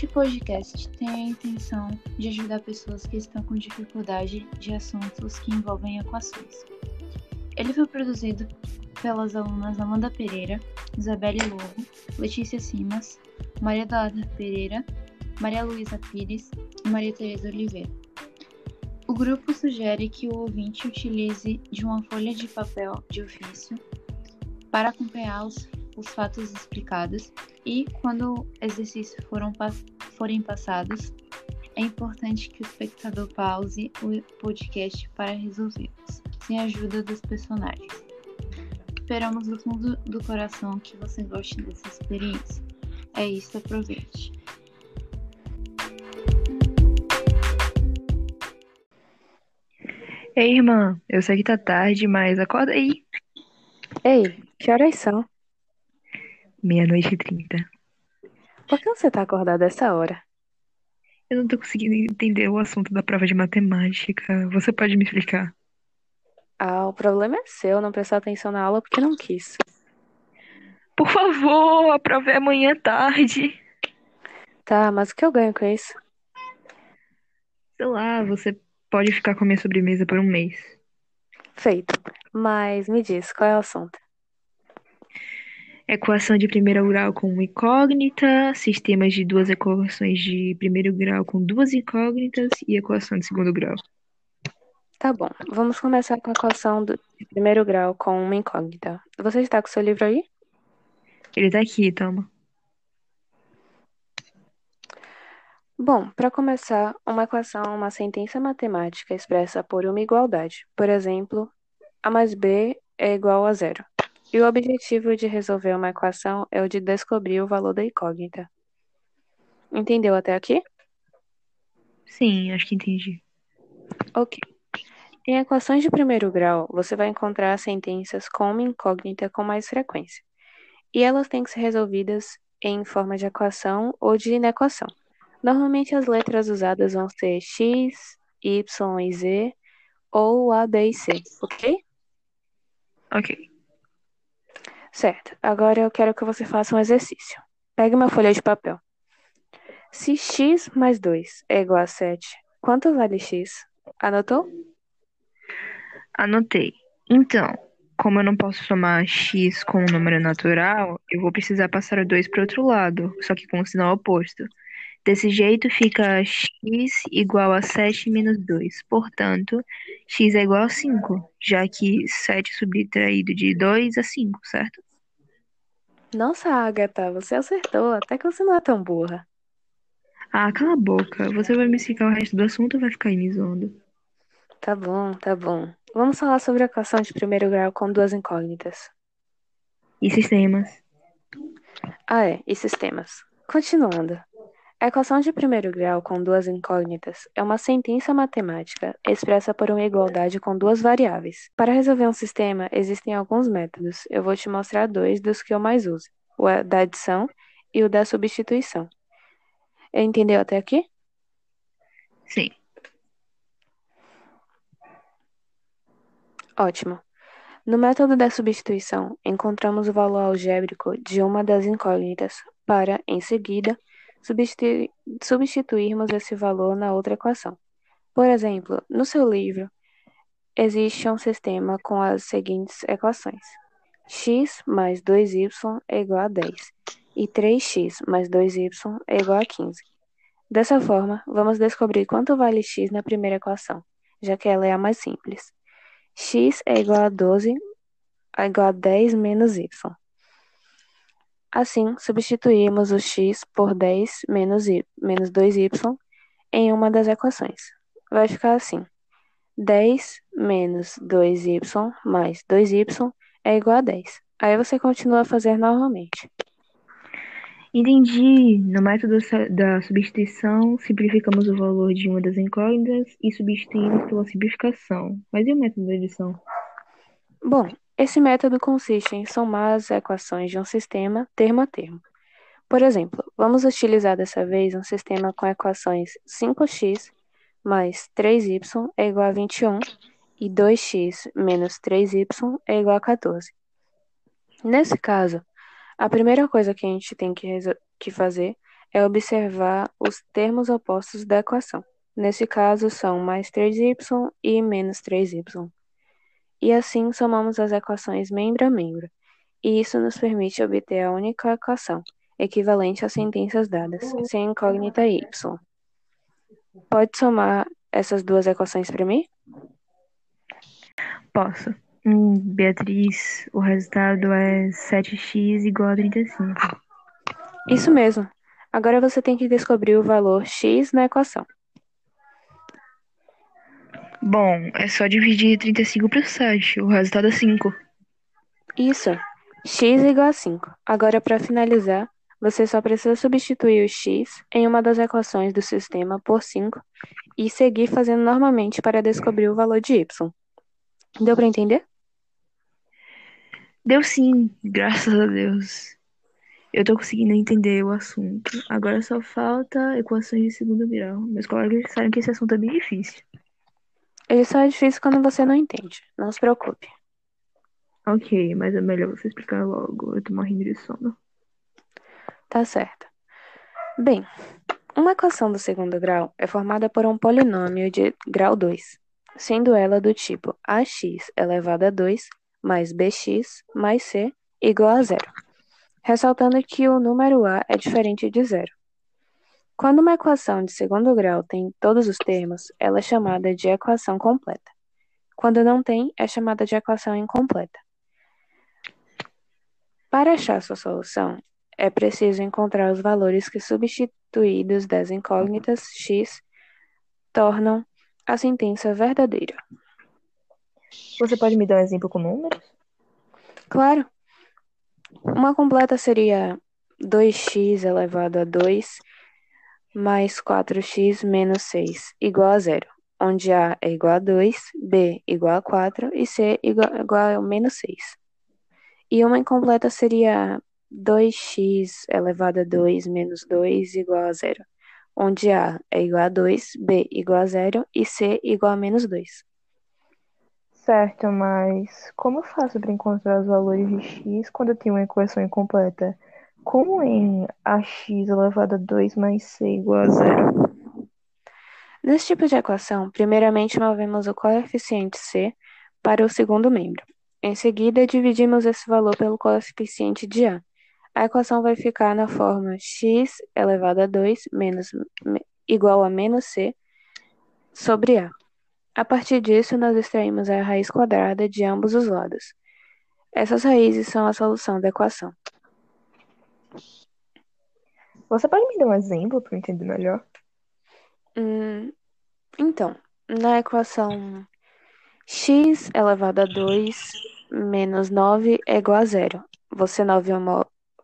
Este podcast tem a intenção de ajudar pessoas que estão com dificuldade de assuntos que envolvem equações. Ele foi produzido pelas alunas Amanda Pereira, Isabelle Lobo, Letícia Simas, Maria Eduarda Pereira, Maria Luísa Pires e Maria Tereza Oliveira. O grupo sugere que o ouvinte utilize de uma folha de papel de ofício para acompanhar os, os fatos explicados e, quando exercícios foram, forem passados, é importante que o espectador pause o podcast para resolvê-los, sem a ajuda dos personagens. Esperamos do fundo do coração que você goste dessa experiência. É isso, aproveite. Ei, irmã, eu sei que tá tarde, mas acorda aí. Ei, que horas são? Meia-noite e trinta. Por que você tá acordada essa hora? Eu não tô conseguindo entender o assunto da prova de matemática. Você pode me explicar? Ah, o problema é seu, não prestar atenção na aula porque não quis. Por favor, a prova é amanhã tarde. Tá, mas o que eu ganho com isso? Sei lá, você pode ficar com a minha sobremesa por um mês. Feito. Mas me diz, qual é o assunto? Equação de primeiro grau com incógnita, sistemas de duas equações de primeiro grau com duas incógnitas e equação de segundo grau. Tá bom, vamos começar com a equação do, de primeiro grau com uma incógnita. Você está com seu livro aí? Ele tá aqui, toma. Bom, para começar, uma equação é uma sentença matemática expressa por uma igualdade. Por exemplo, a mais b é igual a zero. E o objetivo de resolver uma equação é o de descobrir o valor da incógnita. Entendeu até aqui? Sim, acho que entendi. Ok. Em equações de primeiro grau, você vai encontrar sentenças com uma incógnita com mais frequência. E elas têm que ser resolvidas em forma de equação ou de inequação. Normalmente as letras usadas vão ser X, Y e Z ou A, B e C, ok? Ok. Certo. Agora eu quero que você faça um exercício. Pegue uma folha de papel. Se x mais 2 é igual a 7, quanto vale x? Anotou? Anotei. Então, como eu não posso somar x com um número natural, eu vou precisar passar o 2 para o outro lado, só que com o sinal oposto. Desse jeito fica x igual a 7 menos 2. Portanto, x é igual a 5, já que 7 subtraído de 2 é 5, certo? Nossa, Agatha, você acertou, até que você não é tão burra. Ah, cala a boca. Você vai me explicar o resto do assunto ou vai ficar aí me zoando? Tá bom, tá bom. Vamos falar sobre a equação de primeiro grau com duas incógnitas. E sistemas? Ah, é, e sistemas. Continuando. A equação de primeiro grau com duas incógnitas é uma sentença matemática expressa por uma igualdade com duas variáveis. Para resolver um sistema, existem alguns métodos. Eu vou te mostrar dois dos que eu mais uso: o da adição e o da substituição. Entendeu até aqui? Sim. Ótimo. No método da substituição, encontramos o valor algébrico de uma das incógnitas para, em seguida, substituirmos esse valor na outra equação. Por exemplo, no seu livro, existe um sistema com as seguintes equações: x mais 2y é igual a 10 e 3x mais 2y é igual a 15. Dessa forma, vamos descobrir quanto vale x na primeira equação, já que ela é a mais simples. x é igual a 12 é igual a 10 menos y. Assim, substituímos o x por 10 menos, y, menos 2y em uma das equações. Vai ficar assim: 10 menos 2y mais 2y é igual a 10. Aí você continua a fazer normalmente. Entendi. No método da substituição, simplificamos o valor de uma das incógnitas e substituímos pela simplificação. Mas e o método da adição? Bom, esse método consiste em somar as equações de um sistema termo a termo. Por exemplo, vamos utilizar dessa vez um sistema com equações 5x mais 3y é igual a 21 e 2x menos 3y é igual a 14. Nesse caso, a primeira coisa que a gente tem que, que fazer é observar os termos opostos da equação. Nesse caso, são mais 3y e menos 3y. E assim somamos as equações membro a membro, e isso nos permite obter a única equação, equivalente às sentenças dadas, sem incógnita y. Pode somar essas duas equações para mim? Posso. Hum, Beatriz, o resultado é 7x igual a 35. Isso mesmo. Agora você tem que descobrir o valor x na equação. Bom, é só dividir 35 por 7. O resultado é 5. Isso. x igual a 5. Agora, para finalizar, você só precisa substituir o x em uma das equações do sistema por 5 e seguir fazendo normalmente para descobrir o valor de y. Deu para entender? Deu sim, graças a Deus. Eu tô conseguindo entender o assunto. Agora só falta equações de segundo grau. Meus colegas disseram que esse assunto é bem difícil. Ele só é difícil quando você não entende. Não se preocupe. Ok, mas é melhor você explicar logo. Eu tô morrendo de sono. Tá certo. Bem, uma equação do segundo grau é formada por um polinômio de grau 2, sendo ela do tipo ax elevado a 2 mais bx mais c igual a zero, ressaltando que o número a é diferente de zero. Quando uma equação de segundo grau tem todos os termos, ela é chamada de equação completa. Quando não tem, é chamada de equação incompleta. Para achar sua solução, é preciso encontrar os valores que, substituídos das incógnitas x, tornam a sentença verdadeira. Você pode me dar um exemplo com números? Claro. Uma completa seria 2x elevado a 2 mais 4x menos 6 igual a zero, onde A é igual a 2, B igual a 4 e C igual, igual a menos 6. E uma incompleta seria 2x elevado a 2 menos 2 igual a zero, onde A é igual a 2, B igual a zero e C igual a menos 2. Certo, mas como eu faço para encontrar os valores de x quando eu tenho uma equação incompleta? Como em ax elevado a 2 mais c igual a zero? Nesse tipo de equação, primeiramente movemos o coeficiente c para o segundo membro. Em seguida, dividimos esse valor pelo coeficiente de a. A equação vai ficar na forma x elevado a 2 menos, igual a menos c sobre a. A partir disso, nós extraímos a raiz quadrada de ambos os lados. Essas raízes são a solução da equação. Você pode me dar um exemplo para eu entender melhor? Hum, então, na equação x elevado a 2 menos 9 é igual a zero. Você, nove,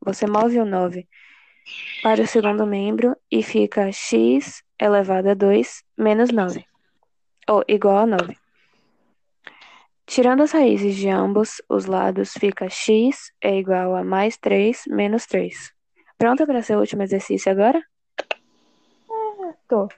você move o 9 para o segundo membro e fica x elevado a 2 menos 9 ou igual a 9. Tirando as raízes de ambos os lados, fica x é igual a mais 3 menos 3. Pronta para seu último exercício agora? Ah, tô.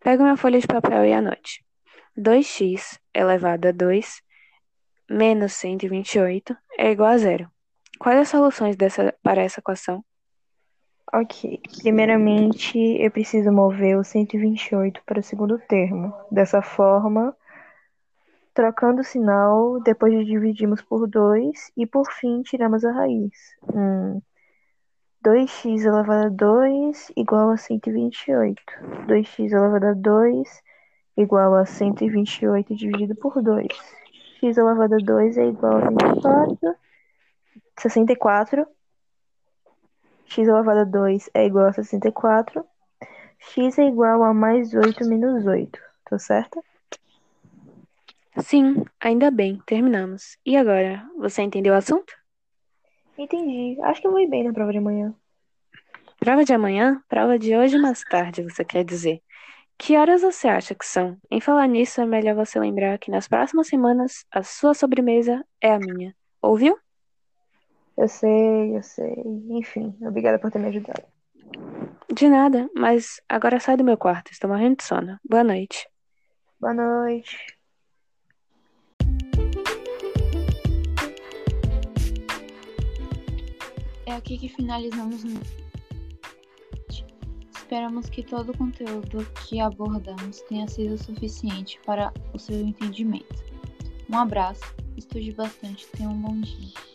Pega uma folha de papel e anote. 2x elevado a 2 menos 128 é igual a zero. Quais as soluções dessa, para essa equação? Ok. Primeiramente, eu preciso mover o 128 para o segundo termo. Dessa forma, trocando o sinal, depois dividimos por 2 e, por fim, tiramos a raiz. Hum. 2x elevado a 2 igual a 128. 2x elevado a 2 igual a 128 dividido por 2. x elevado a 2 é igual a 24. 64 x elevado a 2 é igual a 64. x é igual a mais 8 menos 8. Tá certo? Sim, ainda bem, terminamos. E agora, você entendeu o assunto? Entendi. Acho que eu vou ir bem na prova de amanhã. Prova de amanhã? Prova de hoje mais tarde, você quer dizer. Que horas você acha que são? Em falar nisso, é melhor você lembrar que nas próximas semanas a sua sobremesa é a minha. Ouviu? Eu sei, eu sei. Enfim, obrigada por ter me ajudado. De nada, mas agora sai do meu quarto. Estou morrendo de sono. Boa noite. Boa noite. É aqui que finalizamos. Esperamos que todo o conteúdo que abordamos tenha sido suficiente para o seu entendimento. Um abraço, estude bastante, tenha um bom dia.